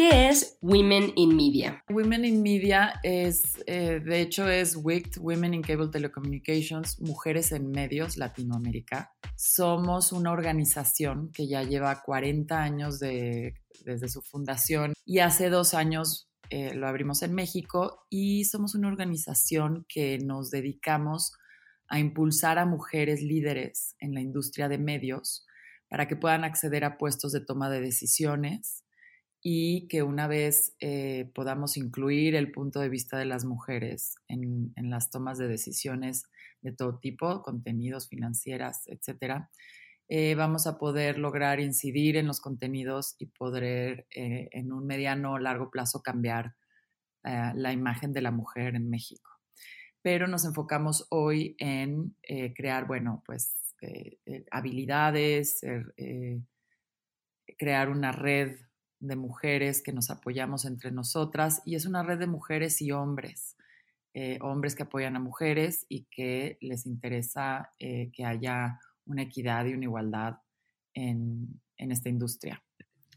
¿Qué es Women in Media? Women in Media es, eh, de hecho, es WICT, Women in Cable Telecommunications, Mujeres en Medios Latinoamérica. Somos una organización que ya lleva 40 años de, desde su fundación y hace dos años eh, lo abrimos en México y somos una organización que nos dedicamos a impulsar a mujeres líderes en la industria de medios para que puedan acceder a puestos de toma de decisiones y que una vez eh, podamos incluir el punto de vista de las mujeres en, en, las tomas de decisiones de todo tipo, contenidos, financieras, etcétera, eh, vamos a poder lograr incidir en los contenidos y poder eh, en un mediano o largo plazo cambiar la imagen de la mujer en México. Pero nos enfocamos hoy en crear, bueno, pues habilidades, crear una red de mujeres que nos apoyamos entre nosotras y es una red de mujeres y hombres, eh, hombres que apoyan a mujeres y que les interesa eh, que haya una equidad y una igualdad en, en esta industria.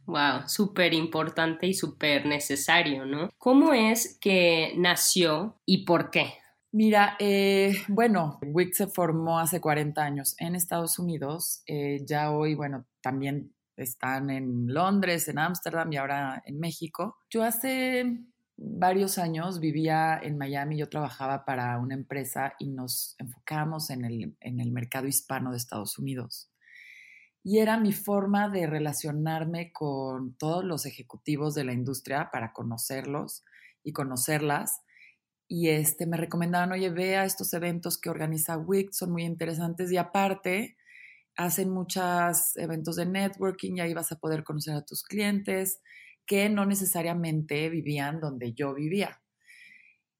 Wow, súper importante y súper necesario, ¿no? ¿Cómo es que nació y por qué? Mira, eh, bueno, WIC se formó hace 40 años en Estados Unidos. Eh, ya hoy, bueno, también están en Londres, en Ámsterdam y ahora en México. Yo hace varios años vivía en Miami, yo trabajaba para una empresa y nos enfocamos en el, en el mercado hispano de Estados Unidos. Y era mi forma de relacionarme con todos los ejecutivos de la industria para conocerlos y conocerlas. Y este, me recomendaban, oye, vea estos eventos que organiza WIC, son muy interesantes y aparte, hacen muchos eventos de networking y ahí vas a poder conocer a tus clientes que no necesariamente vivían donde yo vivía.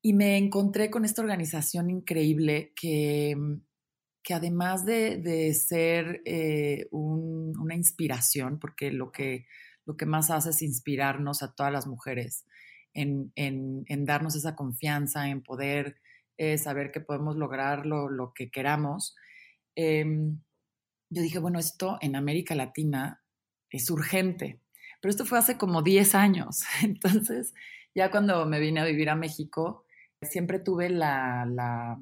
Y me encontré con esta organización increíble que, que además de, de ser eh, un, una inspiración, porque lo que, lo que más hace es inspirarnos a todas las mujeres, en, en, en darnos esa confianza, en poder eh, saber que podemos lograr lo, lo que queramos. Eh, yo dije, bueno, esto en América Latina es urgente, pero esto fue hace como 10 años. Entonces, ya cuando me vine a vivir a México, siempre tuve la, la,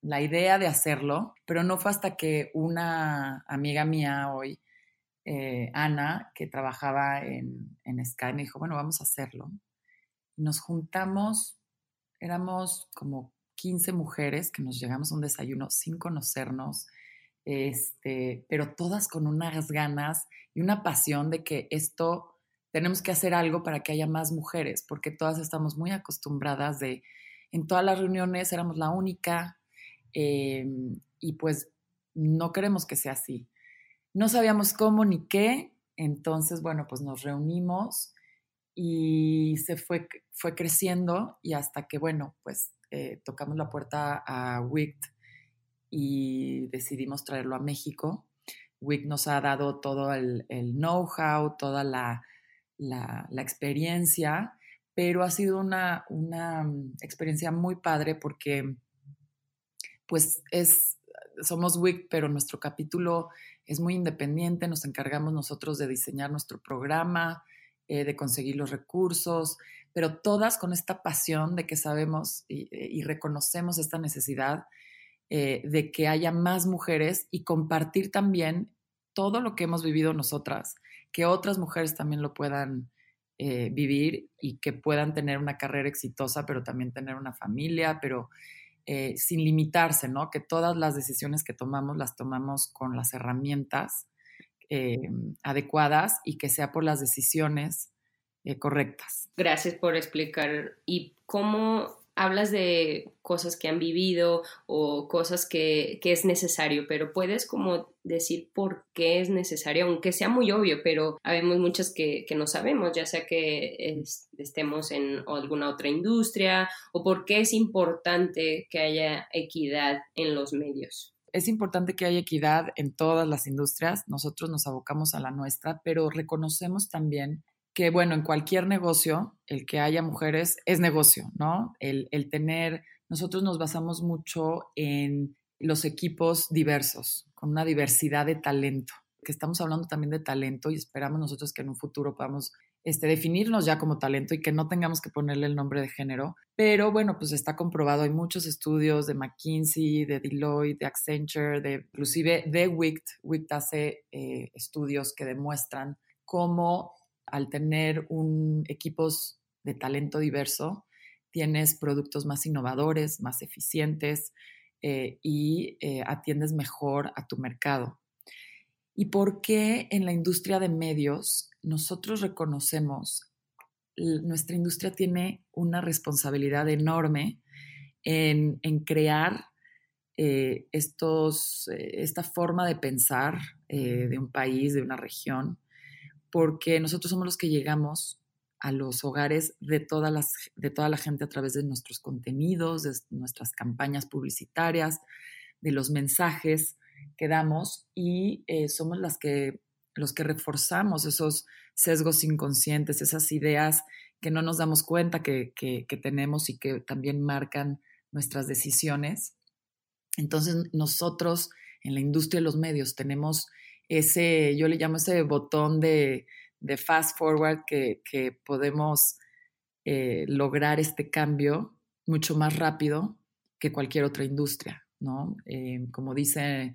la idea de hacerlo, pero no fue hasta que una amiga mía hoy, eh, Ana, que trabajaba en, en Sky, me dijo, bueno, vamos a hacerlo. Nos juntamos, éramos como 15 mujeres que nos llegamos a un desayuno sin conocernos, este, pero todas con unas ganas y una pasión de que esto tenemos que hacer algo para que haya más mujeres, porque todas estamos muy acostumbradas de, en todas las reuniones éramos la única eh, y pues no queremos que sea así. No sabíamos cómo ni qué, entonces, bueno, pues nos reunimos y se fue, fue creciendo y hasta que, bueno, pues eh, tocamos la puerta a WICT y decidimos traerlo a México. WIC nos ha dado todo el, know-how, toda la, la, experiencia, pero ha sido una, una experiencia muy padre porque pues es, somos WIC, pero nuestro capítulo es muy independiente, nos encargamos nosotros de diseñar nuestro programa, eh, de conseguir los recursos, pero todas con esta pasión de que sabemos y reconocemos esta necesidad eh, de que haya más mujeres y compartir también todo lo que hemos vivido nosotras, que otras mujeres también lo puedan eh, vivir y que puedan tener una carrera exitosa, pero también tener una familia, pero eh, sin limitarse, ¿no? Que todas las decisiones que tomamos las tomamos con las herramientas adecuadas y que sea por las decisiones correctas. Gracias por explicar. ¿Y cómo hablas de cosas que han vivido o cosas que, es necesario, pero puedes como decir por qué es necesario, aunque sea muy obvio, pero habemos muchas que, no sabemos, ya sea que estemos en alguna otra industria o por qué es importante que haya equidad en los medios es importante que haya equidad en todas las industrias. Nosotros nos abocamos a la nuestra, pero reconocemos también que, bueno, en cualquier negocio, el que haya mujeres es negocio, ¿no? El, tener, nosotros nos basamos mucho en los equipos diversos, con una diversidad de talento, que estamos hablando también de talento y esperamos nosotros que en un futuro podamos este, definirnos ya como talento y que no tengamos que ponerle el nombre de género. Pero bueno, pues está comprobado, hay muchos estudios de McKinsey, de Deloitte, de Accenture, de inclusive de WICT. WICT hace eh, estudios que demuestran cómo al tener un, equipos de talento diverso, tienes productos más innovadores, más eficientes eh, y eh, atiendes mejor a tu mercado. ¿Y por qué en la industria de medios nosotros reconocemos, nuestra industria tiene una responsabilidad enorme en, crear eh, estos, esta forma de pensar de un país, de una región, porque nosotros somos los que llegamos a los hogares de, todas las, de toda la gente a través de nuestros contenidos, de nuestras campañas publicitarias, de los mensajes que damos y eh, somos las que, los que reforzamos esos sesgos inconscientes, esas ideas que no nos damos cuenta que, que tenemos y que también marcan nuestras decisiones. Entonces nosotros en la industria de los medios tenemos ese, yo le llamo ese botón de, fast forward que, podemos eh, lograr este cambio mucho más rápido que cualquier otra industria, ¿no? Eh, como dice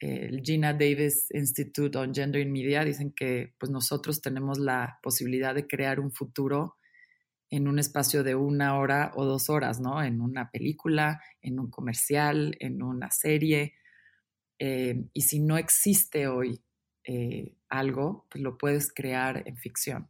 el Gina Davis Institute on Gender in Media, dicen que pues nosotros tenemos la posibilidad de crear un futuro en un espacio de una hora o dos horas, ¿no? En una película, en un comercial, en una serie, eh, y si no existe hoy eh, algo, pues lo puedes crear en ficción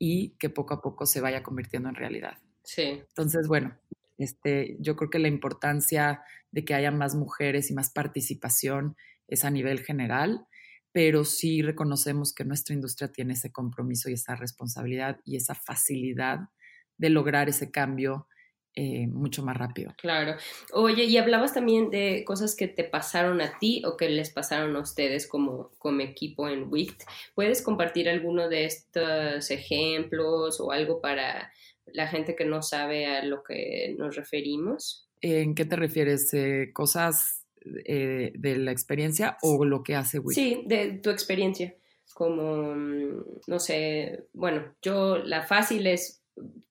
y que poco a poco se vaya convirtiendo en realidad. Sí. Entonces, bueno, este, yo creo que la importancia de que haya más mujeres y más participación es a nivel general, pero sí reconocemos que nuestra industria tiene ese compromiso y esa responsabilidad y esa facilidad de lograr ese cambio eh, mucho más rápido. Claro. Oye, y hablabas también de cosas que te pasaron a ti o que les pasaron a ustedes como, como equipo en WICT. ¿Puedes compartir alguno de estos ejemplos o algo para la gente que no sabe a lo que nos referimos? ¿En qué te refieres? Eh, ¿Cosas eh, de la experiencia o lo que hace WICT? Sí, de tu experiencia como, mm, no sé, bueno, yo la fácil es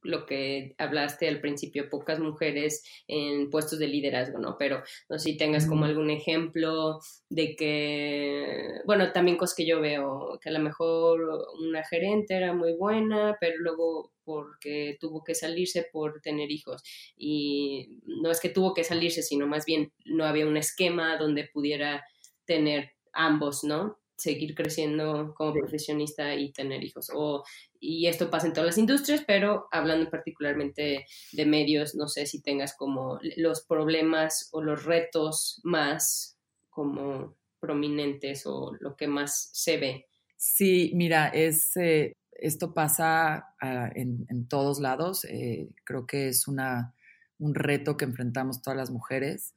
lo que hablaste al principio, pocas mujeres en puestos de liderazgo, ¿no? Pero no sé si tengas como algún ejemplo de que, bueno, también cosas que yo veo, que a lo mejor una gerente era muy buena, pero luego porque tuvo que salirse por tener hijos. Y no es que tuvo que salirse, sino más bien no había un esquema donde pudiera tener ambos, ¿no? Seguir creciendo como profesionista y tener hijos. O, y esto pasa en todas las industrias, pero hablando particularmente de medios, no sé si tengas como los problemas o los retos más como prominentes o lo que más se ve. Sí, mira, es, eh, esto pasa ah, en, todos lados. Eh, creo que es una, un reto que enfrentamos todas las mujeres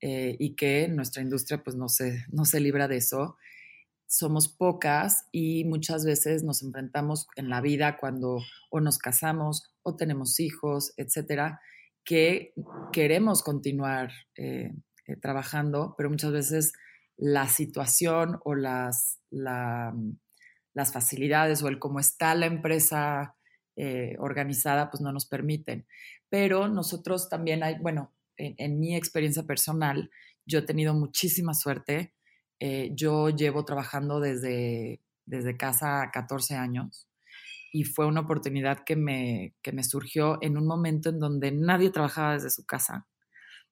eh, y que nuestra industria pues no se, no se libra de eso somos pocas y muchas veces nos enfrentamos en la vida cuando o nos casamos o tenemos hijos, etcétera, que queremos continuar eh, eh, trabajando, pero muchas veces la situación o las, las facilidades o el cómo está la empresa eh, organizada, pues no nos permiten. Pero nosotros también hay, bueno, en mi experiencia personal, yo he tenido muchísima suerte eh, yo llevo trabajando desde, desde casa 14 años y fue una oportunidad que me, que me surgió en un momento en donde nadie trabajaba desde su casa.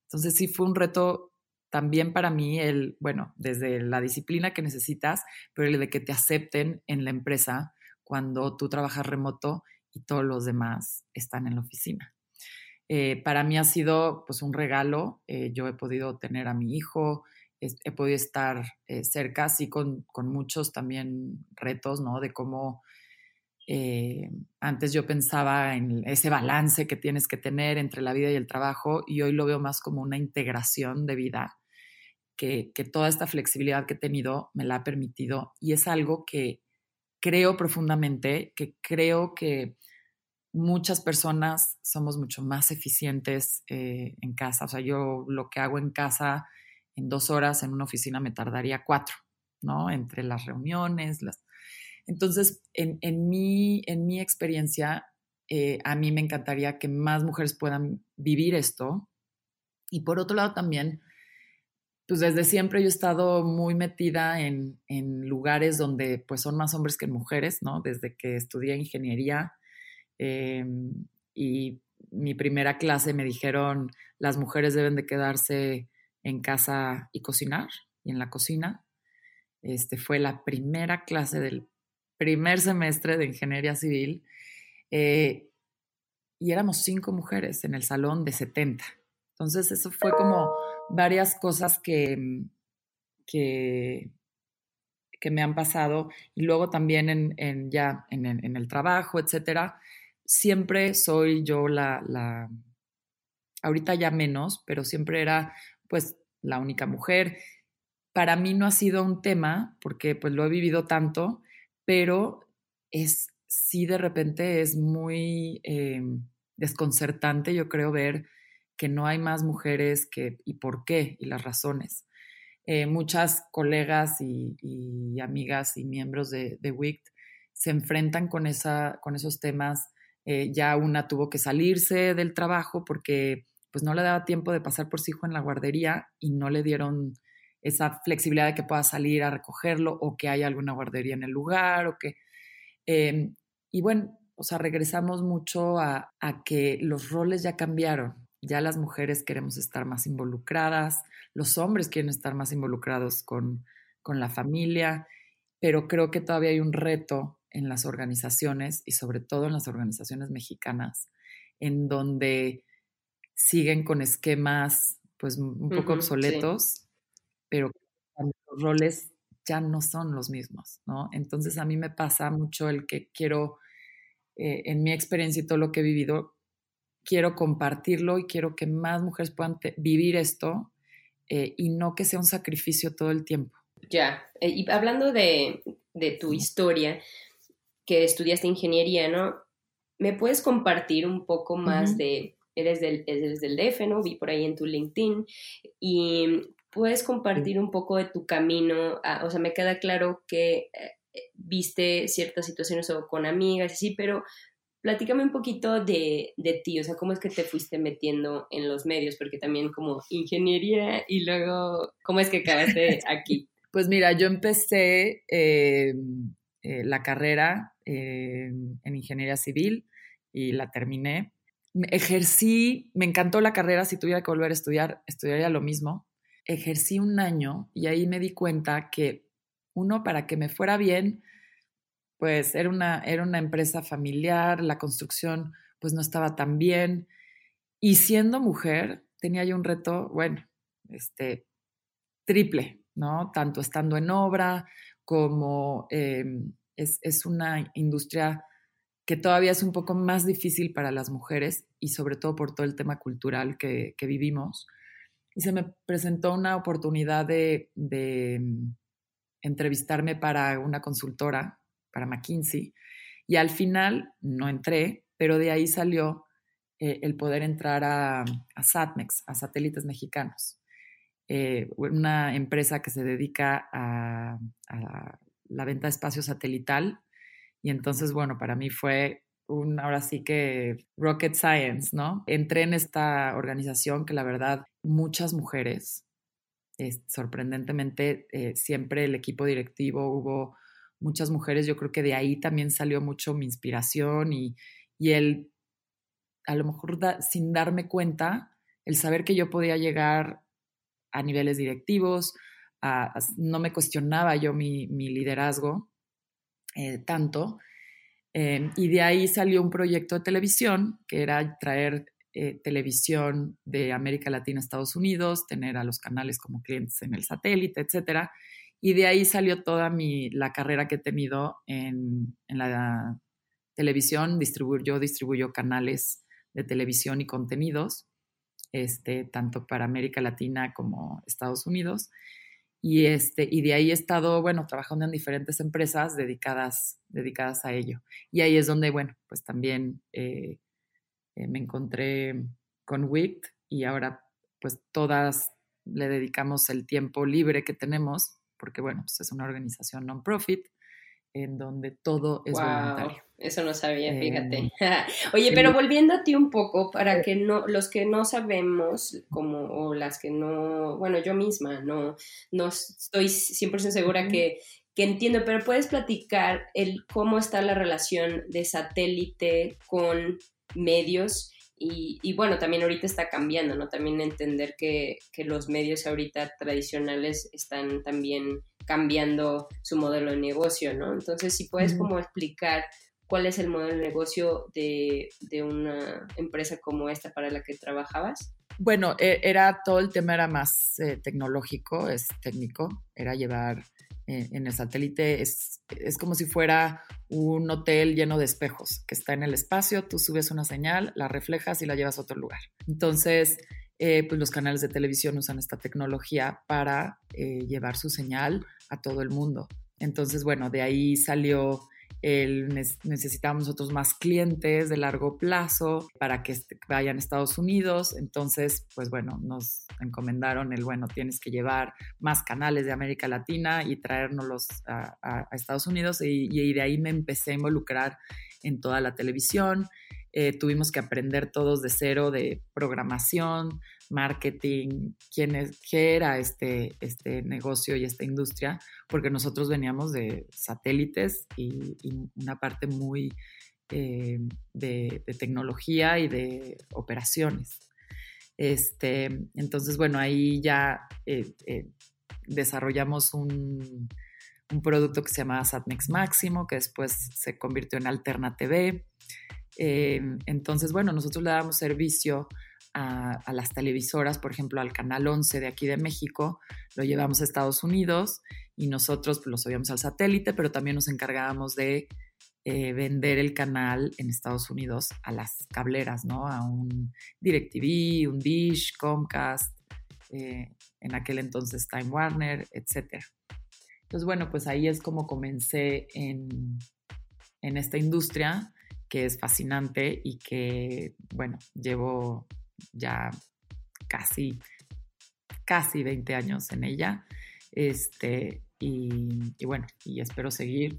Entonces sí fue un reto también para mí el, bueno, desde la disciplina que necesitas, pero el de que te acepten en la empresa cuando tú trabajas remoto y todos los demás están en la oficina. Eh, para mí ha sido pues un regalo. Eh, yo he podido tener a mi hijo, he podido estar eh, cerca, así con, con, muchos también retos, ¿no? De cómo antes yo pensaba en ese balance que tienes que tener entre la vida y el trabajo y hoy lo veo más como una integración de vida, que, que toda esta flexibilidad que he tenido me la ha permitido y es algo que creo profundamente, que creo que muchas personas somos mucho más eficientes eh, en casa. O sea, yo lo que hago en casa en dos horas en una oficina me tardaría cuatro, ¿no? Entre las reuniones, las... Entonces, en, en, mi, en mi experiencia, eh, a mí me encantaría que más mujeres puedan vivir esto. Y por otro lado también, pues desde siempre yo he estado muy metida en, en lugares donde pues son más hombres que mujeres, ¿no? Desde que estudié ingeniería, Em, y mi primera clase me dijeron, las mujeres deben de quedarse en casa y cocinar, y en la cocina. Este, fue la primera clase del primer semestre de ingeniería civil. Eh, y éramos cinco mujeres en el salón de 70. Entonces, eso fue como varias cosas que, que, que me han pasado. Y luego también en, ya en, en, el trabajo, etcétera siempre soy yo la, la, ahorita ya menos, pero siempre era pues la única mujer. Para mí no ha sido un tema porque pues lo he vivido tanto, pero es sí de repente es muy eh, desconcertante, yo creo, ver que no hay más mujeres que, y por qué, y las razones. Eh, muchas colegas y, amigas y miembros de, de WICT se enfrentan con, esa, con esos temas eh, ya una tuvo que salirse del trabajo porque pues no le daba tiempo de pasar por su hijo en la guardería y no le dieron esa flexibilidad de que pueda salir a recogerlo o que haya alguna guardería en el lugar o que... Em, y bueno, o sea, regresamos mucho a, a, que los roles ya cambiaron. Ya las mujeres queremos estar más involucradas, los hombres quieren estar más involucrados con, con la familia, pero creo que todavía hay un reto en las organizaciones y sobre todo en las organizaciones mexicanas, en donde siguen con esquemas pues un poco obsoletos, pero los roles ya no son los mismos, ¿no? Entonces a mí me pasa mucho el que quiero, eh, en mi experiencia y todo lo que he vivido, quiero compartirlo y quiero que más mujeres puedan vivir esto eh, y no que sea un sacrificio todo el tiempo. Ya, eh, y hablando de, de tu historia, que estudiaste ingeniería, ¿no? ¿Me puedes compartir un poco más de, eres del, eres del DF, ¿no? Vi por ahí en tu LinkedIn y puedes compartir un poco de tu camino, ah, o sea, me queda claro que eh, viste ciertas situaciones o con amigas, así, pero platícame un poquito de, de, ti, o sea, cómo es que te fuiste metiendo en los medios, porque también como ingeniería y luego, ¿cómo es que acabaste aquí? Pues mira, yo empecé eh, eh, la carrera eh, en ingeniería civil y la terminé. Ejercí, me encantó la carrera, si tuviera que volver a estudiar, estudiaría lo mismo. Ejercí un año y ahí me di cuenta que uno, para que me fuera bien, pues era una, era una empresa familiar, la construcción pues no estaba tan bien. Y siendo mujer, tenía yo un reto, bueno, este, triple, ¿no? Tanto estando en obra como em, es, una industria que todavía es un poco más difícil para las mujeres y sobre todo por todo el tema cultural que, vivimos. Y se me presentó una oportunidad de, em, entrevistarme para una consultora, para McKinsey, y al final no entré, pero de ahí salió eh, el poder entrar a, a SATMEX, a Satélites Mexicanos. Eh, una empresa que se dedica a, la venta de espacio satelital. Y entonces, bueno, para mí fue un, ahora sí que rocket science, ¿no? Entré en esta organización que la verdad muchas mujeres, sorprendentemente, eh, siempre el equipo directivo hubo muchas mujeres, yo creo que de ahí también salió mucho mi inspiración y, y el, a lo mejor sin darme cuenta, el saber que yo podía llegar a niveles directivos, no me cuestionaba yo mi, liderazgo eh, tanto. Eh, y de ahí salió un proyecto de televisión que era traer eh, televisión de América Latina a Estados Unidos, tener a los canales como clientes en el satélite, etcétera. Y de ahí salió toda mi, la carrera que he tenido en, en la televisión. Distribuir, yo distribuyo canales de televisión y contenidos, este, tanto para América Latina como Estados Unidos. Y, este, y de ahí he estado, bueno, trabajando en diferentes empresas dedicadas, dedicadas a ello. Y ahí es donde, bueno, pues también eh, eh, me encontré con WICT y ahora pues todas le dedicamos el tiempo libre que tenemos, porque bueno, pues es una organización non-profit en donde todo es voluntario. Eso no sabía, fíjate. Em, Oye, pero volviendo a ti un poco, para que no, los que no sabemos, como, o las que no, bueno, yo misma no, no estoy 100% segura que, que entiendo, pero puedes platicar el cómo está la relación de satélite con medios y, y, bueno, también ahorita está cambiando, ¿no? También entender que, que, los medios ahorita tradicionales están también cambiando su modelo de negocio, ¿no? Entonces, si puedes como explicar cuál es el modelo de negocio de, de, una empresa como esta para la que trabajabas. Bueno, e, era todo el tema era más eh, tecnológico, es técnico, era llevar eh, en el satélite es, es como si fuera un hotel lleno de espejos que está en el espacio, tú subes una señal, la reflejas y la llevas a otro lugar. Entonces, eh, pues los canales de televisión usan esta tecnología para eh, llevar su señal a todo el mundo. Entonces, bueno, de ahí salió el, necesitamos nosotros más clientes de largo plazo para que vayan a Estados Unidos. Entonces, pues bueno, nos encomendaron el, bueno, tienes que llevar más canales de América Latina y traérnoslos a, a, Estados Unidos. Y, y, de ahí me empecé a involucrar en toda la televisión. Eh, tuvimos que aprender todos de cero de programación, marketing, quién es, qué era este, este negocio y esta industria, porque nosotros veníamos de satélites y, una parte muy eh, de, tecnología y de operaciones. Este, entonces, bueno, ahí ya eh, desarrollamos un, un, producto que se llamaba Satnex Máximo, que después se convirtió en Alterna TV. Entonces, bueno, nosotros le damos servicio a, las televisoras, por ejemplo, al Canal 11 de aquí de México, lo llevamos a Estados Unidos y nosotros pues, lo subíamos al satélite, pero también nos encargábamos de eh, vender el canal en Estados Unidos a las cableras, ¿no? A un DirecTV, un Dish, Comcast, eh, en aquel entonces Time Warner, etc. Entonces, bueno, pues ahí es como comencé en, en esta industria que es fascinante y que, bueno, llevo ya casi, casi 20 años en ella. Este, y, bueno, y espero seguir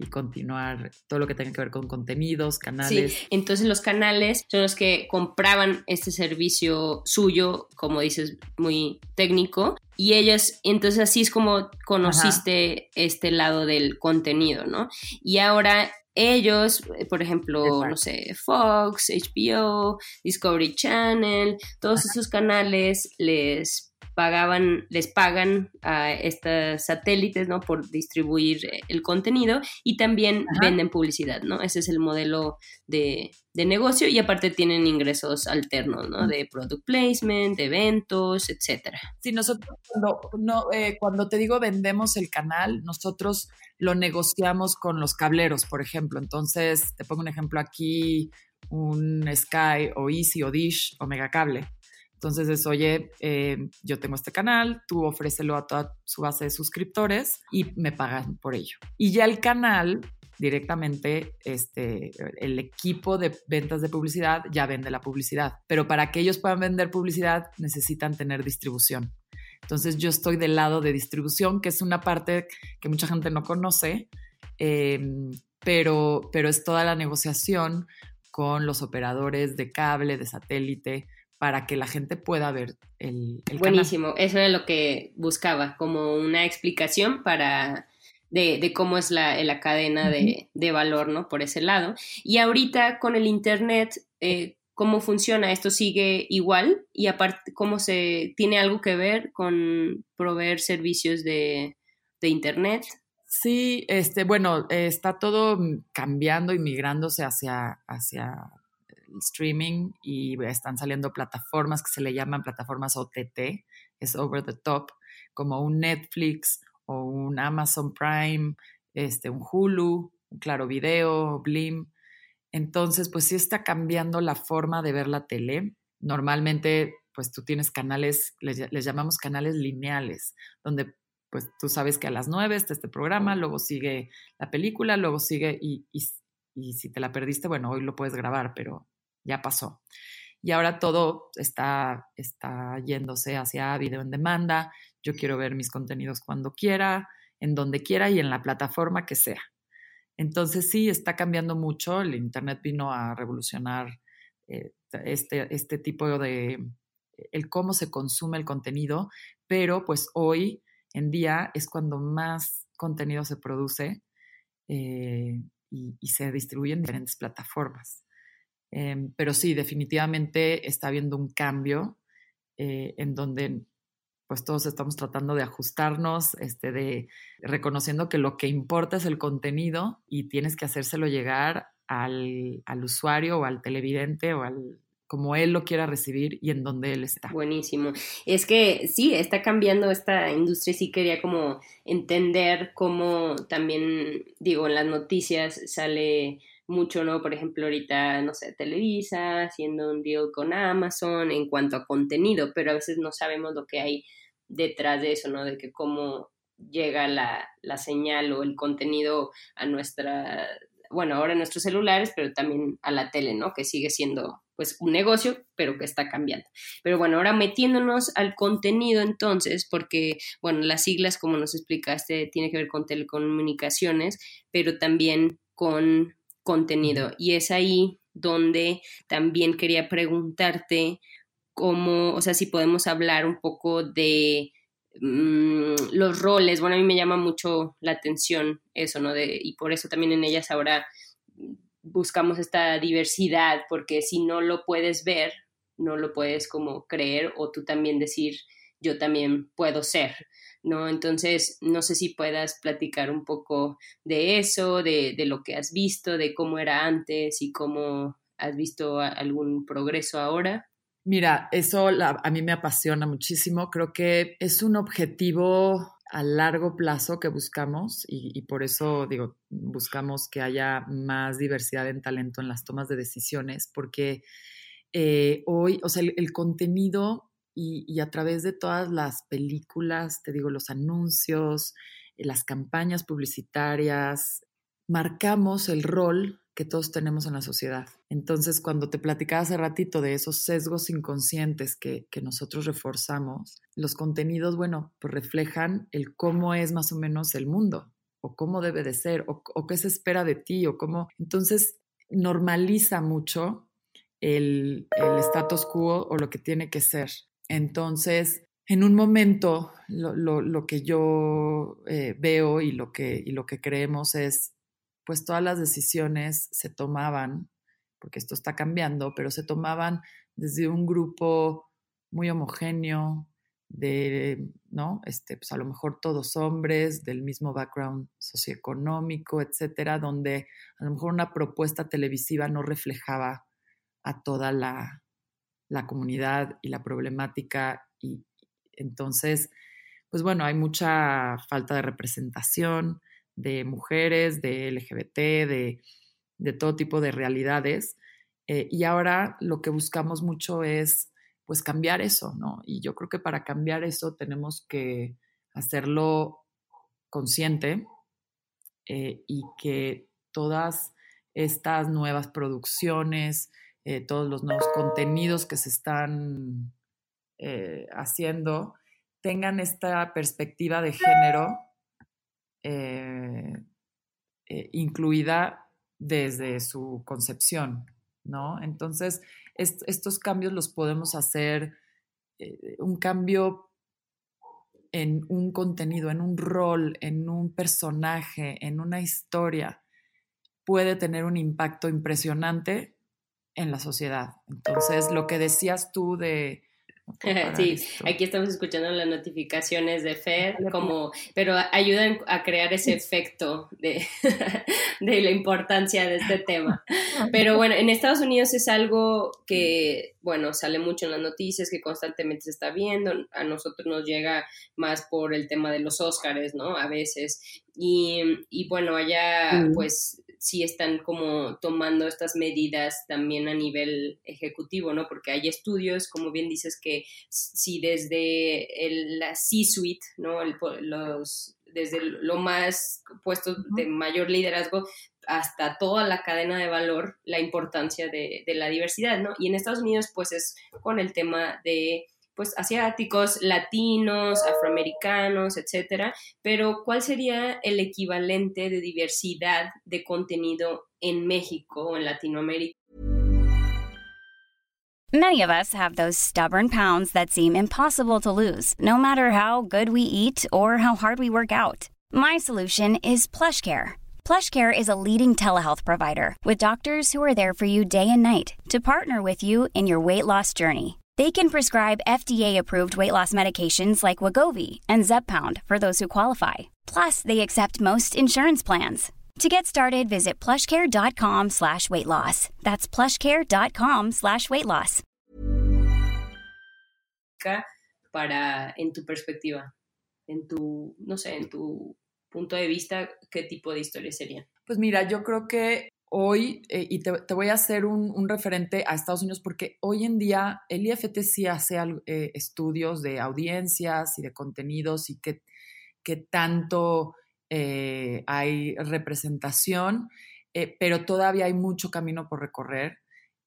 y continuar todo lo que tenga que ver con contenidos, canales. Sí, entonces los canales son los que compraban este servicio suyo, como dices, muy técnico, y ellos, entonces así es como conociste este lado del contenido, ¿no? Y ahora ellos, eh, por ejemplo, no sé, Fox, HBO, Discovery Channel, todos esos canales les pagaban, les pagan a estos satélites, ¿no? Por distribuir eh, el contenido y también venden publicidad, ¿no? Ese es el modelo de, negocio y aparte tienen ingresos alternos, ¿no? De product placement, de eventos, etcétera. Sí, nosotros cuando, no, eh, cuando te digo vendemos el canal, nosotros lo negociamos con los cableros, por ejemplo. Entonces, te pongo un ejemplo aquí, un Sky o Easy o Dish o Megacable entonces es, oye, eh, yo tengo este canal, tú ofrécelo a toda su base de suscriptores y me pagan por ello. Y ya el canal directamente este, el equipo de ventas de publicidad ya vende la publicidad, pero para que ellos puedan vender publicidad necesitan tener distribución. Entonces yo estoy del lado de distribución, que es una parte que mucha gente no conoce, em, pero, pero es toda la negociación con los operadores de cable, de satélite, para que la gente pueda ver el, Buenísimo, eso es lo que buscaba, como una explicación para de, cómo es la, la cadena de, de, valor, ¿no? Por ese lado. Y ahorita con el Internet, eh, ¿cómo funciona? ¿Esto sigue igual? Y aparte, ¿cómo se tiene algo que ver con proveer servicios de, de Internet? Sí, este, bueno, está todo cambiando y migrándose hacia, hacia streaming y están saliendo plataformas que se le llaman plataformas OTT, es over the top, como un Netflix o un Amazon Prime, este, un Hulu, un Claro Video, Blim. Entonces, pues sí está cambiando la forma de ver la tele. Normalmente, pues tú tienes canales, les, llamamos canales lineales, donde pues tú sabes que a las 9 está este programa, luego sigue la película, luego sigue y, y, si te la perdiste, bueno, hoy lo puedes grabar, pero ya pasó. Y ahora todo está, está yéndose hacia video en demanda. Yo quiero ver mis contenidos cuando quiera, en donde quiera y en la plataforma que sea. Entonces sí, está cambiando mucho. El Internet vino a revolucionar eh, este, este tipo de, el cómo se consume el contenido, pero pues hoy en día es cuando más contenido se produce eh, y, se distribuye en diferentes plataformas. Em, pero sí, definitivamente está habiendo un cambio eh, en donde pues todos estamos tratando de ajustarnos, este, de reconociendo que lo que importa es el contenido y tienes que hacérselo llegar al, al usuario o al televidente o al, como él lo quiera recibir y en donde él está. Buenísimo. Es que sí, está cambiando esta industria sí quería como entender cómo también, digo, en las noticias sale mucho, ¿no? Por ejemplo, ahorita, no sé, Televisa haciendo un deal con Amazon en cuanto a contenido, pero a veces no sabemos lo que hay detrás de eso, ¿no? De que cómo llega la, la señal o el contenido a nuestra, bueno, ahora a nuestros celulares, pero también a la tele, ¿no? Que sigue siendo pues un negocio, pero que está cambiando. Pero bueno, ahora metiéndonos al contenido entonces, porque bueno, las siglas, como nos explicaste, tiene que ver con telecomunicaciones, pero también con contenido. Y es ahí donde también quería preguntarte cómo, o sea, si podemos hablar un poco de mm, los roles. Bueno, a mí me llama mucho la atención eso, ¿no? De, y por eso también en ellas ahora buscamos esta diversidad, porque si no lo puedes ver, no lo puedes como creer o tú también decir, yo también puedo ser, ¿no? Entonces, no sé si puedas platicar un poco de eso, de, de lo que has visto, de cómo era antes y cómo has visto algún progreso ahora. Mira, eso a mí me apasiona muchísimo. Creo que es un objetivo a largo plazo que buscamos y, por eso digo, buscamos que haya más diversidad en talento en las tomas de decisiones, porque eh, hoy, o sea, el, contenido y, a través de todas las películas, te digo, los anuncios, eh, las campañas publicitarias, marcamos el rol que todos tenemos en la sociedad. Entonces, cuando te platicaba hace ratito de esos sesgos inconscientes que, nosotros reforzamos, los contenidos, bueno, pues reflejan el cómo es más o menos el mundo, o cómo debe de ser, o, qué se espera de ti, o cómo... Entonces, normaliza mucho el, status quo o lo que tiene que ser. Entonces, en un momento, lo, que yo eh, veo y lo que, y lo que creemos es pues todas las decisiones se tomaban, porque esto está cambiando, pero se tomaban desde un grupo muy homogéneo, de, ¿no? Este, pues a lo mejor todos hombres, del mismo background socioeconómico, etcétera, donde a lo mejor una propuesta televisiva no reflejaba a toda la, la comunidad y la problemática. Y entonces, pues bueno, hay mucha falta de representación, de mujeres, de LGBT, de, de todo tipo de realidades. Eh, y ahora lo que buscamos mucho es pues cambiar eso, ¿no? Y yo creo que para cambiar eso tenemos que hacerlo consciente eh, y que todas estas nuevas producciones, eh, todos los nuevos contenidos que se están haciendo, tengan esta perspectiva de género eh, eh, incluida desde su concepción, ¿no? Entonces, estos cambios los podemos hacer, eh, un cambio en un contenido, en un rol, en un personaje, en una historia, puede tener un impacto impresionante en la sociedad. Entonces, lo que decías tú de Sí, aquí estamos escuchando las notificaciones de Fed, como, pero ayudan a crear ese efecto de, de, la importancia de este tema. Pero bueno, en Estados Unidos es algo que, bueno, sale mucho en las noticias, que constantemente se está viendo. A nosotros nos llega más por el tema de los Óscares, ¿no? A veces. Y, y bueno, allá, pues sí están como tomando estas medidas también a nivel ejecutivo, ¿no? Porque hay estudios, como bien dices, que si desde el, la C-suite, ¿no? los, desde lo más puesto de mayor liderazgo hasta toda la cadena de valor, la importancia de, de la diversidad, ¿no? Y en Estados Unidos, pues es con el tema de pues asiáticos, latinos, afroamericanos, etcétera, pero ¿cuál sería el equivalente de diversidad de contenido en México o en Latinoamérica? Many of us have those stubborn pounds that seem impossible to lose, no matter how good we eat or how hard we work out. My solution is PlushCare. PlushCare is a leading telehealth provider with doctors who are there for you day and night to partner with you in your weight loss journey. They can prescribe FDA-approved weight loss medications like Wagovi and Zepbound for those who qualify. Plus, they accept most insurance plans. To get started, visit plushcare.com slash weight loss. That's plushcare.com slash weight loss. Para, en tu perspectiva, en tu, no sé, en tu punto de vista, ¿qué tipo de historia sería? Pues mira, yo creo que hoy, eh, y te, voy a hacer un, referente a Estados Unidos, porque hoy en día el IFT sí hace eh, estudios de audiencias y de contenidos y que, tanto eh, hay representación, pero todavía hay mucho camino por recorrer.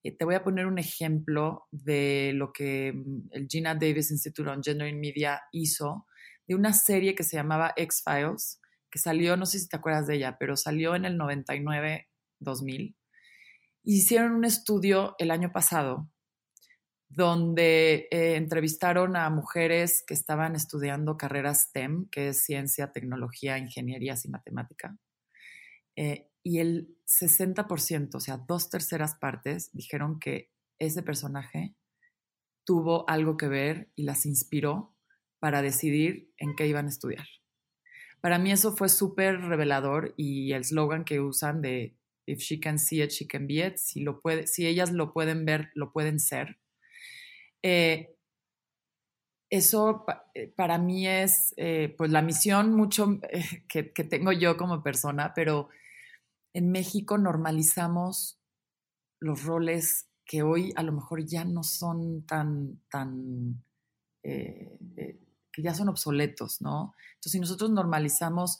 te voy a poner un ejemplo de lo que mm, el Gina Davis Institute on Gender in Media hizo, de una serie que se llamaba X-Files, que salió, no sé si te acuerdas de ella, pero salió en el 99 2000, hicieron un estudio el año pasado donde eh, entrevistaron a mujeres que estaban estudiando carreras STEM, que es ciencia, tecnología, ingenierías y matemática. Eh, y el 60%, o sea, dos terceras partes, dijeron que ese personaje tuvo algo que ver y las inspiró para decidir en qué iban a estudiar. Para mí eso fue súper revelador y el slogan que usan de If she can see it, she can be it. Si, lo puede, si ellas lo pueden ver, lo pueden ser. Eh, eso eh, para mí es eh, pues la misión mucho que, que, tengo yo como persona, pero en México normalizamos los roles que hoy a lo mejor ya no son tan, tan, que ya son obsoletos, ¿no? Entonces, si nosotros normalizamos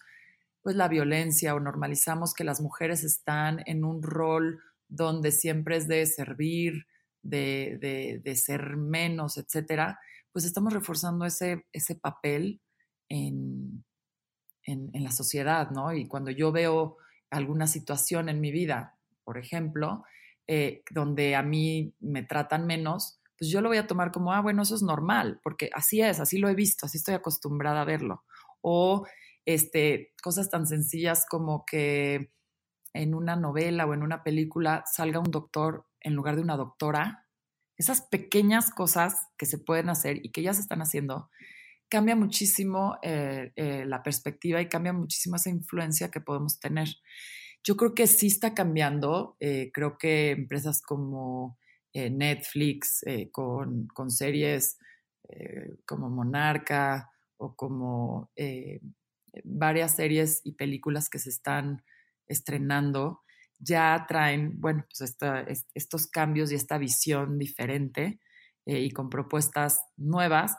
pues la violencia o normalizamos que las mujeres están en un rol donde siempre es de servir, de, ser menos, etcétera, pues estamos reforzando ese, ese papel en, en, la sociedad, ¿no? Y cuando yo veo alguna situación en mi vida, por ejemplo, eh, donde a mí me tratan menos, pues yo lo voy a tomar como, ah, bueno, eso es normal, porque así es, así lo he visto, así estoy acostumbrada a verlo. O este, cosas tan sencillas como que en una novela o en una película salga un doctor en lugar de una doctora. Esas pequeñas cosas que se pueden hacer y que ya se están haciendo, cambia muchísimo eh, eh, la perspectiva y cambia muchísimo esa influencia que podemos tener. Yo creo que sí está cambiando. Eh, creo que empresas como Netflix, con, con, series como Monarca o como varias series y películas que se están estrenando ya traen, bueno, pues estos cambios y esta visión diferente eh, y con propuestas nuevas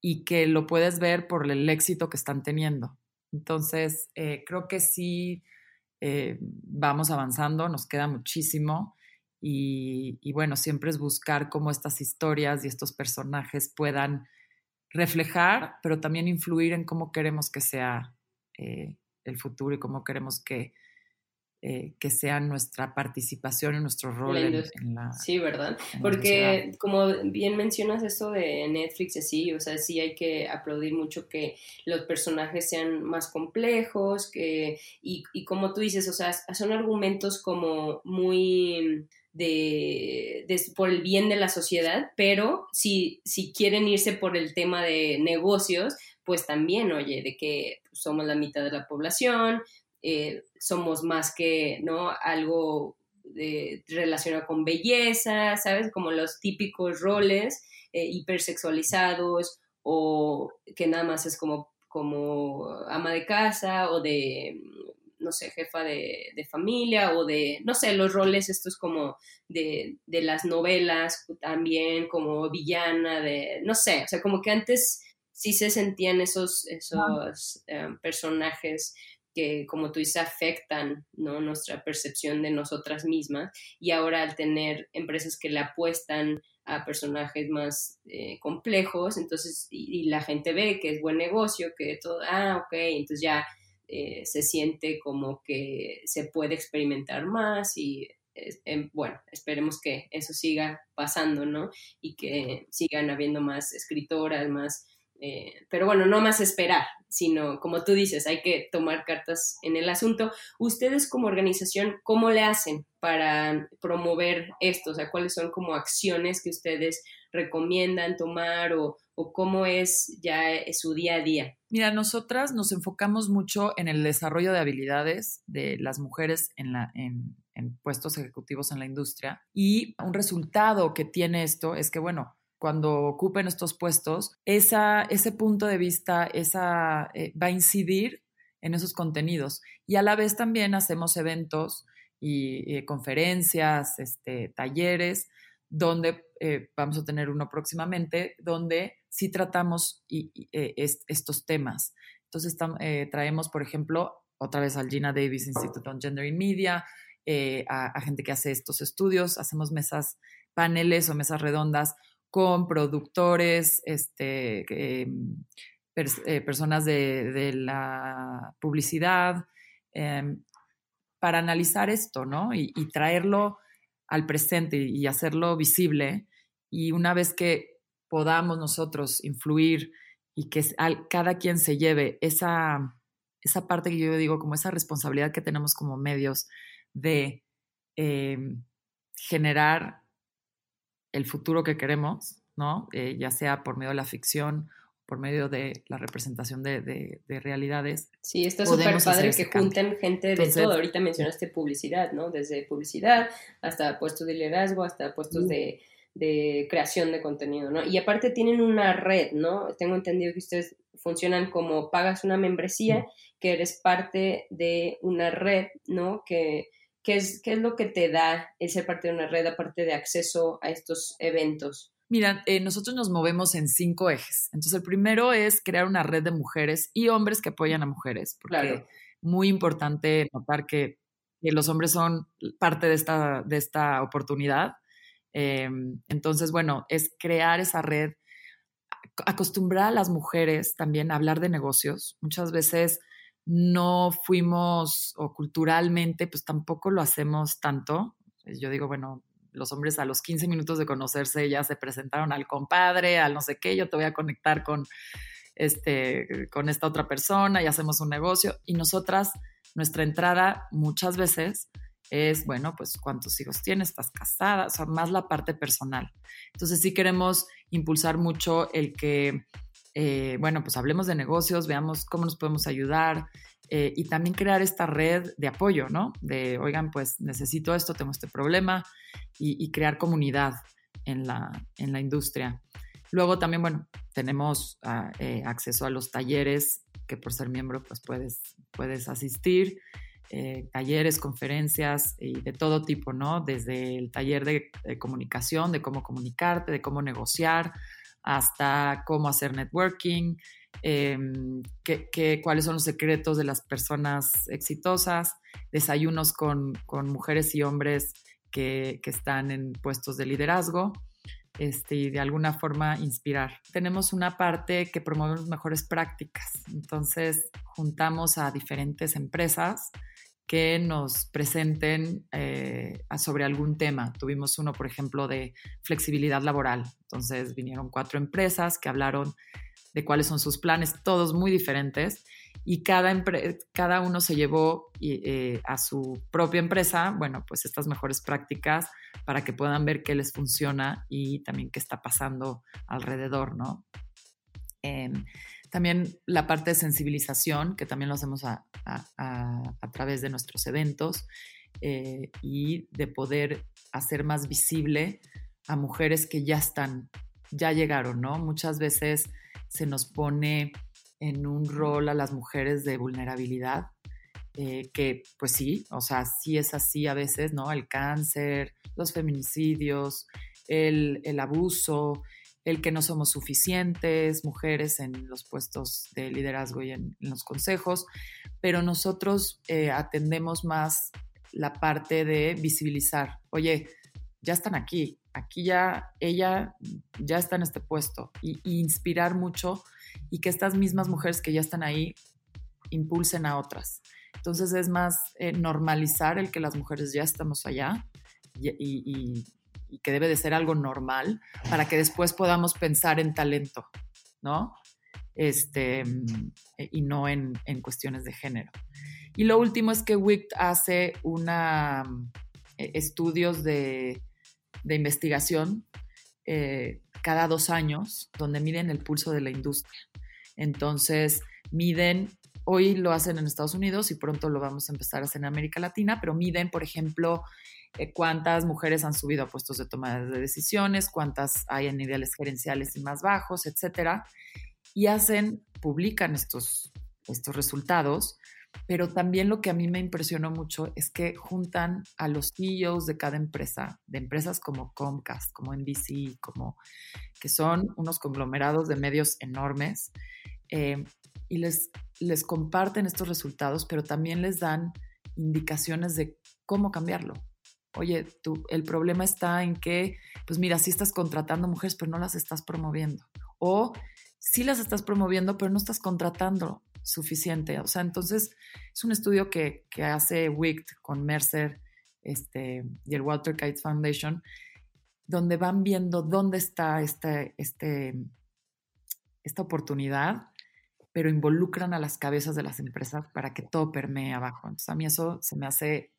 y que lo puedes ver por el éxito que están teniendo. Entonces, eh, creo que sí eh, vamos avanzando, nos queda muchísimo y, y, bueno, siempre es buscar cómo estas historias y estos personajes puedan reflejar, pero también influir en cómo queremos que sea eh, el futuro y cómo queremos que eh, que sea nuestra participación y nuestro rol en, la... Sí, ¿verdad? Porque como bien mencionas esto de Netflix, sí, o sea, sí hay que aplaudir mucho que los personajes sean más complejos, que, y, y como tú dices, o sea, son argumentos como muy... De, por el bien de la sociedad, pero si, si quieren irse por el tema de negocios, pues también, oye, de que somos la mitad de la población, eh, somos más que, ¿no? Algo relacionado con belleza, ¿sabes? Como los típicos roles eh, hipersexualizados o que nada más es como, como ama de casa o de, no sé, jefa de, familia o de, no sé, los roles estos como de, las novelas también, como villana, de, no sé, o sea, como que antes sí se sentían esos, esos eh, personajes que, como tú dices, afectan ¿no? nuestra percepción de nosotras mismas. Y ahora al tener empresas que le apuestan a personajes más eh, complejos, entonces, y, la gente ve que es buen negocio, que todo, ah, ok, entonces ya eh, se siente como que se puede experimentar más y em, bueno, esperemos que eso siga pasando, ¿no? Y que sigan habiendo más escritoras, más eh, pero bueno, no más esperar, sino como tú dices, hay que tomar cartas en el asunto. Ustedes como organización, ¿cómo le hacen para promover esto? O sea, ¿cuáles son como acciones que ustedes recomiendan tomar o, cómo es ya su día a día? Mira, nosotras nos enfocamos mucho en el desarrollo de habilidades de las mujeres en, la, en, en puestos ejecutivos en la industria y un resultado que tiene esto es que, bueno, cuando ocupen estos puestos, esa, ese punto de vista esa, eh, va a incidir en esos contenidos. Y a la vez también hacemos eventos y, conferencias, este, talleres, donde eh, vamos a tener uno próximamente, donde sí tratamos y, eh, estos temas. Entonces traemos, por ejemplo, otra vez al Gina Davis Institute on Gender in Media, a gente que hace estos estudios, hacemos mesas, paneles o mesas redondas con productores, este, em, eh, personas de, la publicidad, em, para analizar esto, ¿no? Y, traerlo al presente y hacerlo visible. Y una vez que podamos nosotros influir y que cada quien se lleve esa, esa parte que yo digo, como esa responsabilidad que tenemos como medios de em, generar el futuro que queremos, ¿no? Eh, ya sea por medio de la ficción, por medio de la representación de, realidades. Sí, está súper padre que junten gente de todo. Ahorita mencionaste publicidad, ¿no? Desde publicidad hasta puestos de liderazgo, hasta puestos de, creación de contenido, ¿no? Y aparte tienen una red, ¿no? Tengo entendido que ustedes funcionan como pagas una membresía, que eres parte de una red, ¿no? Que ¿Qué es, ¿Qué es lo que te da el ser parte de una red aparte de acceso a estos eventos? Mira, eh, nosotros nos movemos en cinco ejes. Entonces, el primero es crear una red de mujeres y hombres que apoyan a mujeres, porque es muy importante notar que, los hombres son parte de esta, de esta oportunidad. Em, entonces, bueno, es crear esa red, acostumbrar a las mujeres también a hablar de negocios. Muchas veces no fuimos o culturalmente pues tampoco lo hacemos tanto. Yo digo, bueno, los hombres a los 15 minutos de conocerse ya se presentaron al compadre, al no sé qué, yo te voy a conectar con, este, con esta otra persona y hacemos un negocio. Y nosotras, nuestra entrada muchas veces es, bueno, pues cuántos hijos tienes, estás casada, o sea, más la parte personal. Entonces sí queremos impulsar mucho el que eh, bueno, pues hablemos de negocios, veamos cómo nos podemos ayudar eh, y también crear esta red de apoyo, ¿no? De, oigan, pues necesito esto, tengo este problema y, crear comunidad en la, en la industria. Luego también, bueno, tenemos ah, eh, acceso a los talleres que por ser miembro pues puedes, puedes asistir. Talleres, conferencias de todo tipo, ¿no? Desde el taller de, comunicación, de cómo comunicarte, de cómo negociar, hasta cómo hacer networking, em, cuáles son los secretos de las personas exitosas, desayunos con, mujeres y hombres que, están en puestos de liderazgo. Este, y de alguna forma inspirar. Tenemos una parte que promueve mejores prácticas, entonces juntamos a diferentes empresas que nos presenten eh, sobre algún tema. Tuvimos uno, por ejemplo, de flexibilidad laboral. Entonces vinieron cuatro empresas que hablaron de cuáles son sus planes, todos muy diferentes, y cada, cada uno se llevó eh, a su propia empresa, bueno, pues estas mejores prácticas para que puedan ver qué les funciona y también qué está pasando alrededor, ¿no? Em, también la parte de sensibilización, que también lo hacemos a, través de nuestros eventos eh, y de poder hacer más visible a mujeres que ya están, ya llegaron, ¿no? Muchas veces se nos pone en un rol a las mujeres de vulnerabilidad, eh, que pues sí, o sea, sí es así a veces, ¿no? El cáncer, los feminicidios, el, el abuso, el que no somos suficientes, mujeres en los puestos de liderazgo y en, los consejos, pero nosotros eh, atendemos más la parte de visibilizar, oye, ya están aquí, aquí ya ella ya está en este puesto y, inspirar mucho y que estas mismas mujeres que ya están ahí impulsen a otras. Entonces es más eh, normalizar el que las mujeres ya estamos allá y, y que debe de ser algo normal para que después podamos pensar en talento, ¿no? Este, eh, y no en, cuestiones de género. Y lo último es que WICT hace una, eh, estudios de, investigación eh, cada dos años donde miden el pulso de la industria. Entonces, miden, hoy lo hacen en Estados Unidos y pronto lo vamos a empezar a hacer en América Latina, pero miden, por ejemplo, cuántas mujeres han subido a puestos de toma de decisiones, cuántas hay en niveles gerenciales y más bajos, etcétera. Y hacen, publican estos, estos resultados, pero también lo que a mí me impresionó mucho es que juntan a los CEOs de cada empresa, de empresas como Comcast, como NBC, como que son unos conglomerados de medios enormes, eh, y les, les comparten estos resultados, pero también les dan indicaciones de cómo cambiarlo oye, tú, el problema está en que, pues mira, sí estás contratando mujeres, pero no las estás promoviendo. O sí las estás promoviendo, pero no estás contratando suficiente. O sea, entonces es un estudio que, hace WICT con Mercer este, y el Walter Kite Foundation, donde van viendo dónde está este, este, esta oportunidad, pero involucran a las cabezas de las empresas para que todo permee abajo. Entonces a mí eso se me hace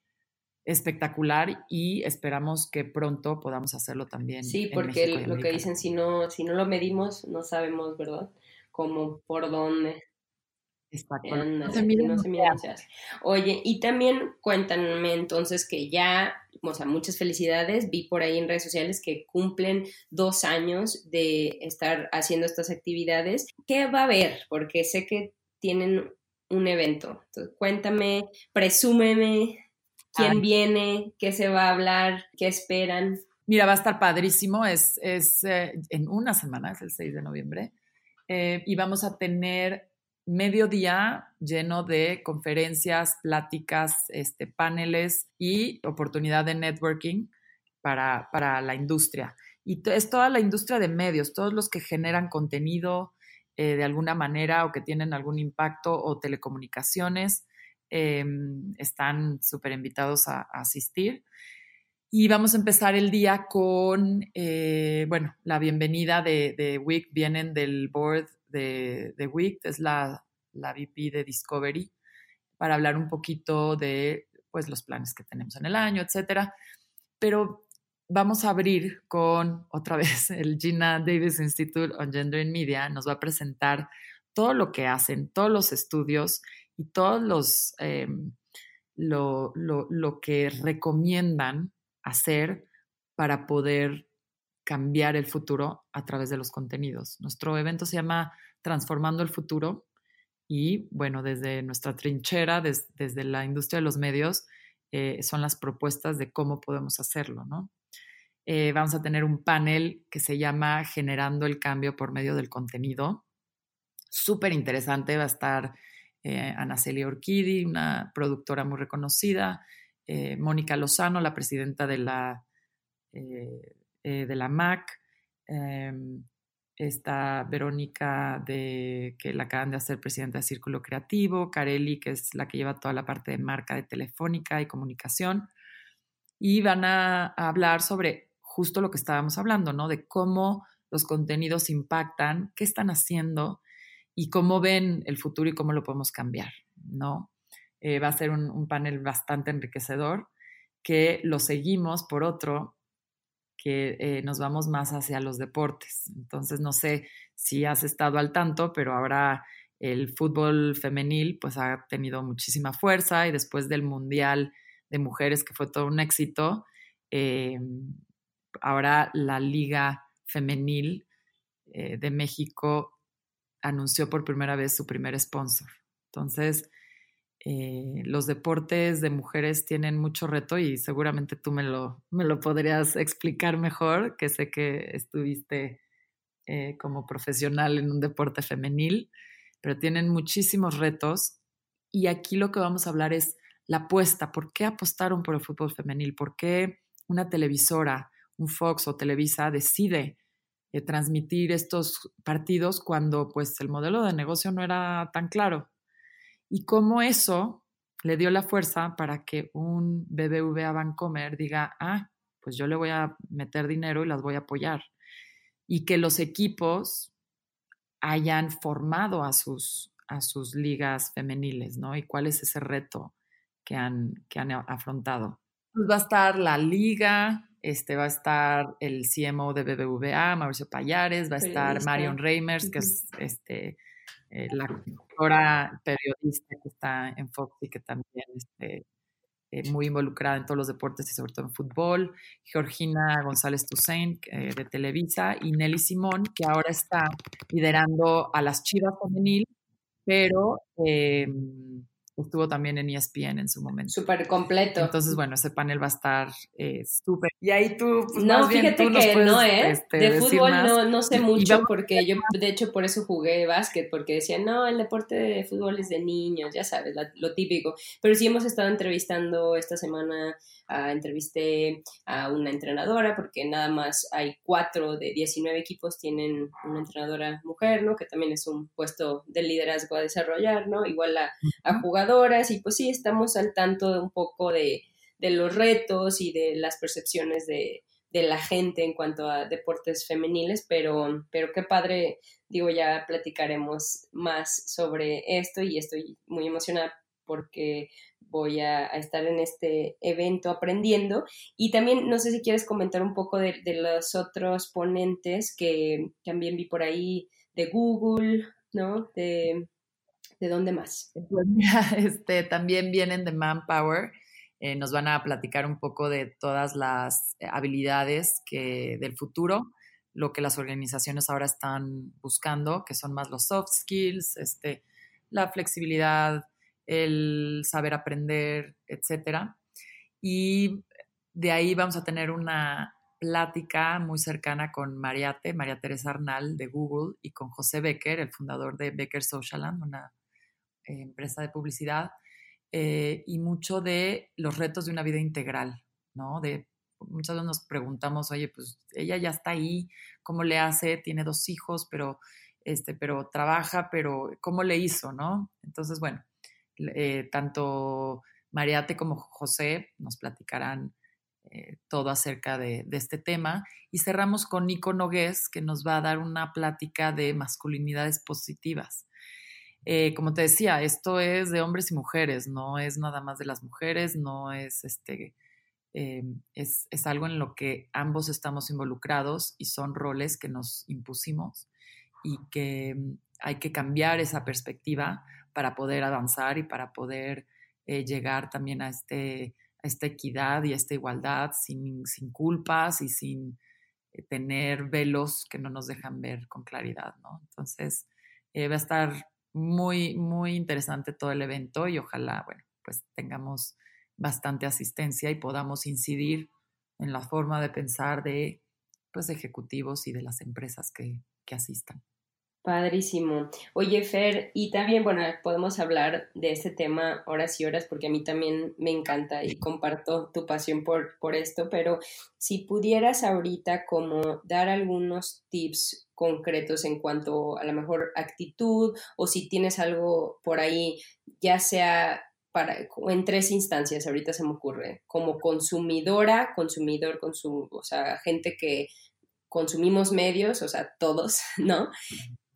espectacular y esperamos que pronto podamos hacerlo también. Sí, porque lo que dicen, si no, si no lo medimos, no sabemos, ¿verdad? Cómo, por dónde. Exacto. no se Oye, y también cuéntame entonces que ya, o sea, muchas felicidades. Vi por ahí en redes sociales que cumplen dos años de estar haciendo estas actividades. ¿Qué va a haber? Porque sé que tienen un evento. Entonces, cuéntame, presúmeme quién viene, qué se va a hablar, qué esperan. Mira, va a estar padrísimo, es, es eh, en una semana, es el 6 de noviembre, eh, y vamos a tener medio día lleno de conferencias, pláticas, este, paneles y oportunidad de networking para, para la industria. Y es toda la industria de medios, todos los que generan contenido eh, de alguna manera o que tienen algún impacto o telecomunicaciones, Em, están súper invitados a, asistir. Y vamos a empezar el día con, eh, bueno, la bienvenida de, de WIC. Vienen del board de, de WIC, es la, la VP de Discovery, para hablar un poquito de pues, los planes que tenemos en el año, etcétera. Pero vamos a abrir con otra vez el Gina Davis Institute on Gender and Media. Nos va a presentar todo lo que hacen, todos los estudios y todos los, eh, lo, que recomiendan hacer para poder cambiar el futuro a través de los contenidos. Nuestro evento se llama Transformando el Futuro y bueno, desde nuestra trinchera, desde la industria de los medios, eh, son las propuestas de cómo podemos hacerlo, ¿no? Eh, vamos a tener un panel que se llama Generando el Cambio por medio del contenido. Súper interesante, va a estar eh, Ana Celia Orquidi, una productora muy reconocida, eh, Mónica Lozano, la presidenta de la, eh, de la MAC, em, está Verónica, de, que la acaban de hacer presidenta de Círculo Creativo, Carelli, que es la que lleva toda la parte de marca de Telefónica y comunicación, y van a, hablar sobre justo lo que estábamos hablando, ¿no? De cómo los contenidos impactan, qué están haciendo y cómo ven el futuro y cómo lo podemos cambiar, ¿no? Eh, va a ser un, panel bastante enriquecedor que lo seguimos por otro que eh, nos vamos más hacia los deportes. Entonces, no sé si has estado al tanto, pero ahora el fútbol femenil pues ha tenido muchísima fuerza y después del Mundial de Mujeres, que fue todo un éxito, eh, ahora la Liga Femenil de México anunció por primera vez su primer sponsor. Entonces, eh, los deportes de mujeres tienen mucho reto y seguramente tú me lo, me lo podrías explicar mejor, que sé que estuviste eh, como profesional en un deporte femenil, pero tienen muchísimos retos y aquí lo que vamos a hablar es la apuesta, ¿por qué apostaron por el fútbol femenil? ¿Por qué una televisora, un Fox o Televisa decide eh, transmitir estos partidos cuando pues el modelo de negocio no era tan claro? y cómo eso le dio la fuerza para que un BBVA Bancomer diga, ah, pues yo le voy a meter dinero y las voy a apoyar. Y que los equipos hayan formado a sus, a sus ligas femeniles, ¿no? Y cuál es ese reto que han, que han afrontado. Pues va a estar la liga, este, va a estar el CMO de BBVA, Mauricio Payares, va a estar Marion Reimers, que es este, eh, la conductora periodista que está en Fox y que también este, eh, muy involucrada en todos los deportes y sobre todo en fútbol, Georgina González Toussaint eh, de Televisa y Nelly Simón, que ahora está liderando a las Chivas Femenil, pero em, estuvo también en ESPN en su momento. Súper completo. Entonces, bueno, ese panel va a estar eh, súper. Y ahí tú, pues, no, fíjate que no, ¿eh? Este, de fútbol no, no sé mucho porque yo, de hecho, por eso jugué básquet, porque decían, no, el deporte de fútbol es de niños, ya sabes, lo típico. Pero sí hemos estado entrevistando esta semana entrevisté a una entrenadora, porque nada más hay cuatro de 19 equipos tienen una entrenadora mujer, ¿no? Que también es un puesto de liderazgo a desarrollar, ¿no? Igual a, jugadoras y pues sí, estamos al tanto de un poco de, los retos y de las percepciones de, la gente en cuanto a deportes femeniles, pero, pero qué padre, digo, ya platicaremos más sobre esto y estoy muy emocionada porque voy a, estar en este evento aprendiendo. Y también, no sé si quieres comentar un poco de, los otros ponentes que también vi por ahí de Google, ¿no? De, dónde más? Pues este, también vienen de Manpower. Eh, nos van a platicar un poco de todas las habilidades que, del futuro, lo que las organizaciones ahora están buscando, que son más los soft skills, este, la flexibilidad, el saber aprender, etcétera. Y de ahí vamos a tener una plática muy cercana con Mariate, María Teresa Arnal de Google y con José Becker, el fundador de Becker Socialand, una eh, empresa de publicidad, eh, y mucho de los retos de una vida integral, ¿no? De, muchas veces nos preguntamos, oye, pues ella ya está ahí, ¿cómo le hace? Tiene dos hijos, pero, este, pero trabaja, pero ¿cómo le hizo, no? Entonces, bueno, eh, tanto Mariate como José nos platicarán eh, todo acerca de, este tema. Y cerramos con Nico Nogués, que nos va a dar una plática de masculinidades positivas. Eh, como te decía, esto es de hombres y mujeres, no es nada más de las mujeres, no es este. es, es algo en lo que ambos estamos involucrados y son roles que nos impusimos y que mm, hay que cambiar esa perspectiva para poder avanzar y para poder eh, llegar también a, este, a esta equidad y a esta igualdad sin, sin culpas y sin eh, tener velos que no nos dejan ver con claridad, ¿no? Entonces, eh, va a estar muy, muy interesante todo el evento y ojalá, bueno, pues tengamos bastante asistencia y podamos incidir en la forma de pensar de pues ejecutivos y de las empresas que, que asistan. Padrísimo. Oye, Fer, y también, bueno, podemos hablar de este tema horas y horas porque a mí también me encanta y comparto tu pasión por, por esto, pero si pudieras ahorita como dar algunos tips concretos en cuanto a la mejor actitud o si tienes algo por ahí, ya sea para, en tres instancias, ahorita se me ocurre, como consumidora, consumidor, consum, o sea, gente que consumimos medios, o sea, todos, ¿no?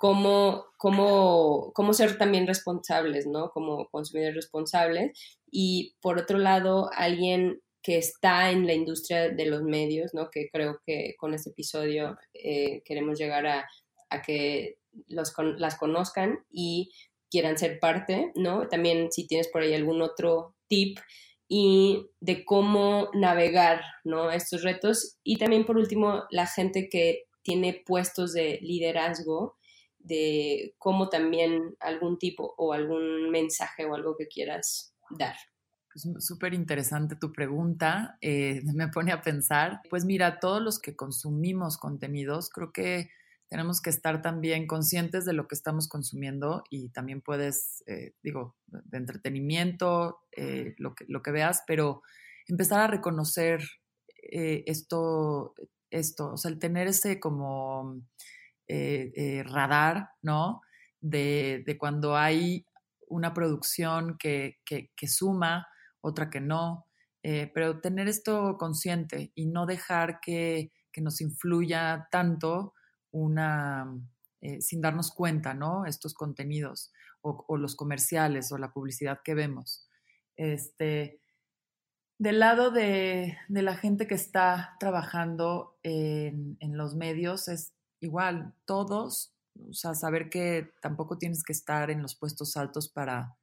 Cómo, cómo, cómo ser también responsables, ¿no? Como consumidores responsables. Y por otro lado, alguien que está en la industria de los medios, ¿no? Que creo que con este episodio eh, queremos llegar a, a que los, las conozcan y quieran ser parte, ¿no? También si tienes por ahí algún otro tip y de cómo navegar, ¿no? Estos retos. Y también por último, la gente que tiene puestos de liderazgo de cómo también algún tipo o algún mensaje o algo que quieras dar. Es súper interesante tu pregunta, eh, me pone a pensar. Pues mira, todos los que consumimos contenidos, creo que tenemos que estar también conscientes de lo que estamos consumiendo y también puedes, eh, digo, de entretenimiento, eh, lo, que, lo que veas, pero empezar a reconocer esto, esto, o sea, el tener ese como eh, eh, radar, ¿no? De, cuando hay una producción que, suma, otra que no, eh, pero tener esto consciente y no dejar que, nos influya tanto una, sin darnos cuenta, ¿no? Estos contenidos o, los comerciales o la publicidad que vemos. Este, del lado de, la gente que está trabajando en, en los medios es igual, todos, o sea, saber que tampoco tienes que estar en los puestos altos para,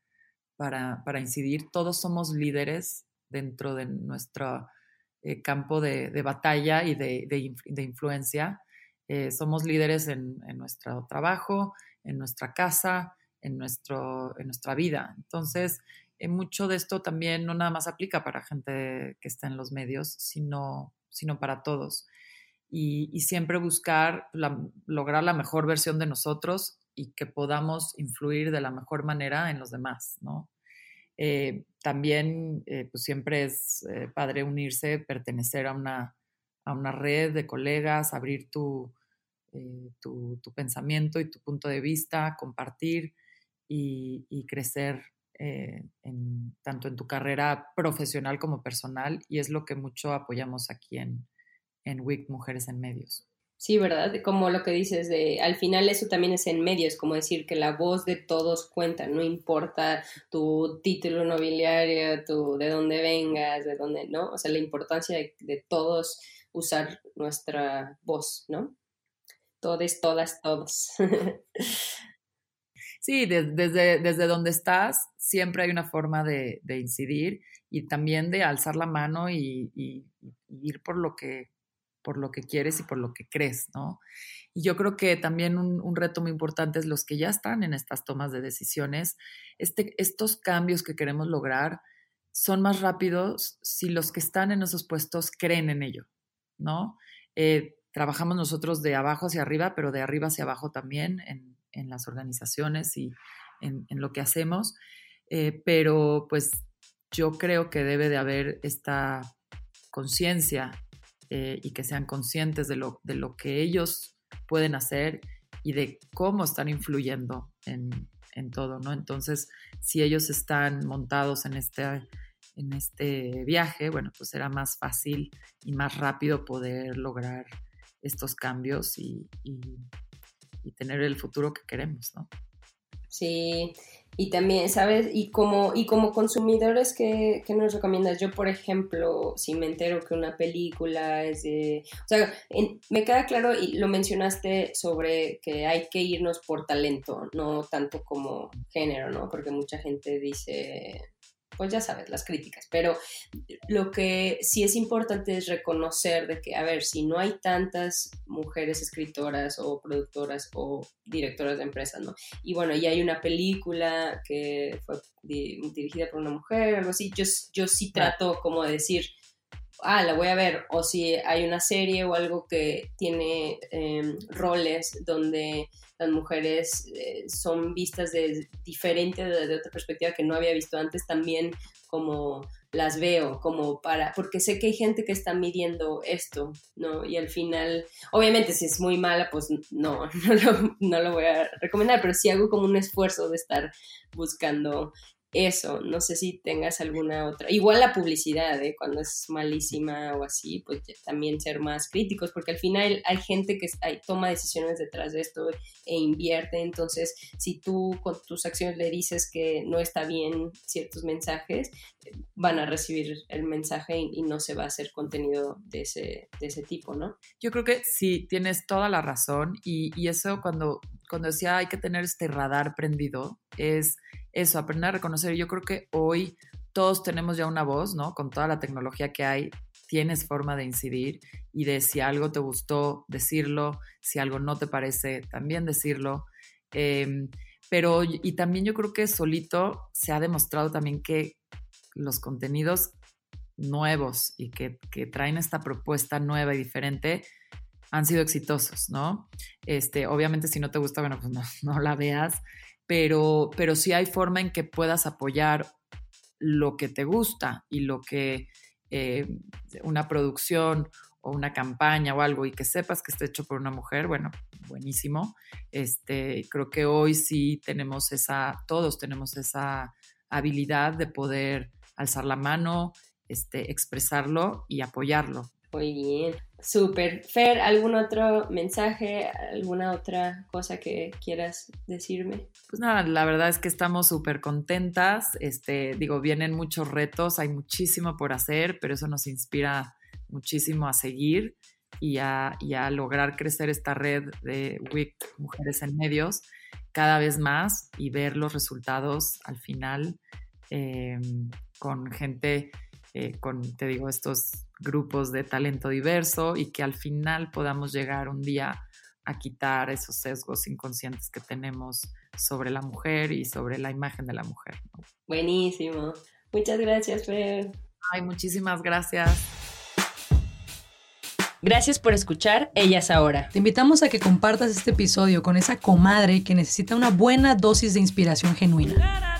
para, incidir, todos somos líderes dentro de nuestro eh, campo de, batalla y de, influencia. Eh, somos líderes en, nuestro trabajo, en nuestra casa, en, nuestro, en nuestra vida. Entonces, eh, mucho de esto también no nada más aplica para gente que está en los medios, sino, sino para todos y, siempre buscar lograr la mejor versión de nosotros y que podamos influir de la mejor manera en los demás, ¿no? Eh, también, eh, pues siempre es eh, padre unirse, pertenecer a una, a una red de colegas, abrir tu, tu, tu, pensamiento y tu punto de vista, compartir y, crecer tanto en tu carrera profesional como personal. Y es lo que mucho apoyamos aquí en, en WIC Mujeres en Medios. Sí, ¿verdad? Como lo que dices de, al final eso también es en medios, como decir que la voz de todos cuenta, no importa tu título nobiliario, tu, de dónde vengas, de dónde, ¿no? O sea, la importancia de, todos usar nuestra voz, ¿no? Todes, todas, todos. Sí, desde, desde donde estás, siempre hay una forma de, incidir y también de alzar la mano y ir por lo que por lo que quieres y por lo que crees, ¿no? Y yo creo que también un, reto muy importante es los que ya están en estas tomas de decisiones, este, estos cambios que queremos lograr son más rápidos si los que están en esos puestos creen en ello, ¿no? Eh, trabajamos nosotros de abajo hacia arriba, pero de arriba hacia abajo también en, las organizaciones y en, lo que hacemos, eh, pero pues yo creo que debe de haber esta conciencia eh, y que sean conscientes de lo, de lo que ellos pueden hacer y de cómo están influyendo en, en todo, ¿no? Entonces, si ellos están montados en este, en este viaje, bueno, pues será más fácil y más rápido poder lograr estos cambios y, y, y tener el futuro que queremos, ¿no? Sí, y también, ¿sabes? Y como, y como consumidores, ¿qué, nos recomiendas? Yo, por ejemplo, si me entero que una película es de... O sea, me queda claro, y lo mencionaste sobre que hay que irnos por talento, no tanto como género, ¿no? Porque mucha gente dice, pues ya sabes, las críticas, pero lo que sí es importante es reconocer de que, a ver, si no hay tantas mujeres escritoras o productoras o directoras de empresas, ¿no? Y bueno, y hay una película que fue dirigida por una mujer, algo así, yo, yo sí trato como de decir, ah, la voy a ver, o si hay una serie o algo que tiene em, roles donde las mujeres eh, son vistas de diferente, de, otra perspectiva que no había visto antes, también como las veo, como para, porque sé que hay gente que está midiendo esto, ¿no? Y al final, obviamente si es muy mala, pues no, no lo, no lo voy a recomendar, pero sí hago como un esfuerzo de estar buscando eso, no sé si tengas alguna otra, igual la publicidad, ¿eh? cuando es malísima o así, pues también ser más críticos, porque al final hay gente que toma decisiones detrás de esto e invierte, entonces si tú con tus acciones le dices que no está bien ciertos mensajes, van a recibir el mensaje y, no se va a hacer contenido de ese, de ese tipo, ¿no? Yo creo que sí, tienes toda la razón y, y eso cuando, cuando decía hay que tener este radar prendido, es eso, aprender a reconocer. Yo creo que hoy todos tenemos ya una voz, ¿no? Con toda la tecnología que hay, tienes forma de incidir y de si algo te gustó, decirlo, si algo no te parece, también decirlo. Em, pero, y también yo creo que solito se ha demostrado también que los contenidos nuevos y que, traen esta propuesta nueva y diferente han sido exitosos, ¿no? Este, obviamente si no te gusta, bueno, pues no, no la veas, pero, pero sí hay forma en que puedas apoyar lo que te gusta y lo que eh, una producción o una campaña o algo y que sepas que está hecho por una mujer, bueno, buenísimo. Este, creo que hoy sí tenemos esa, todos tenemos esa habilidad de poder alzar la mano, este, expresarlo y apoyarlo. Muy bien, súper. Fer, ¿algún otro mensaje, alguna otra cosa que quieras decirme? Pues nada, la verdad es que estamos súper contentas. Este, digo, vienen muchos retos, hay muchísimo por hacer, pero eso nos inspira muchísimo a seguir y a, lograr crecer esta red de WIC Mujeres en Medios cada vez más y ver los resultados al final em, con gente, eh, con, te digo, estos grupos de talento diverso y que al final podamos llegar un día a quitar esos sesgos inconscientes que tenemos sobre la mujer y sobre la imagen de la mujer. Buenísimo. Muchas gracias, Fer. Ay, muchísimas gracias. Gracias por escuchar Ellas Ahora. Te invitamos a que compartas este episodio con esa comadre que necesita una buena dosis de inspiración genuina.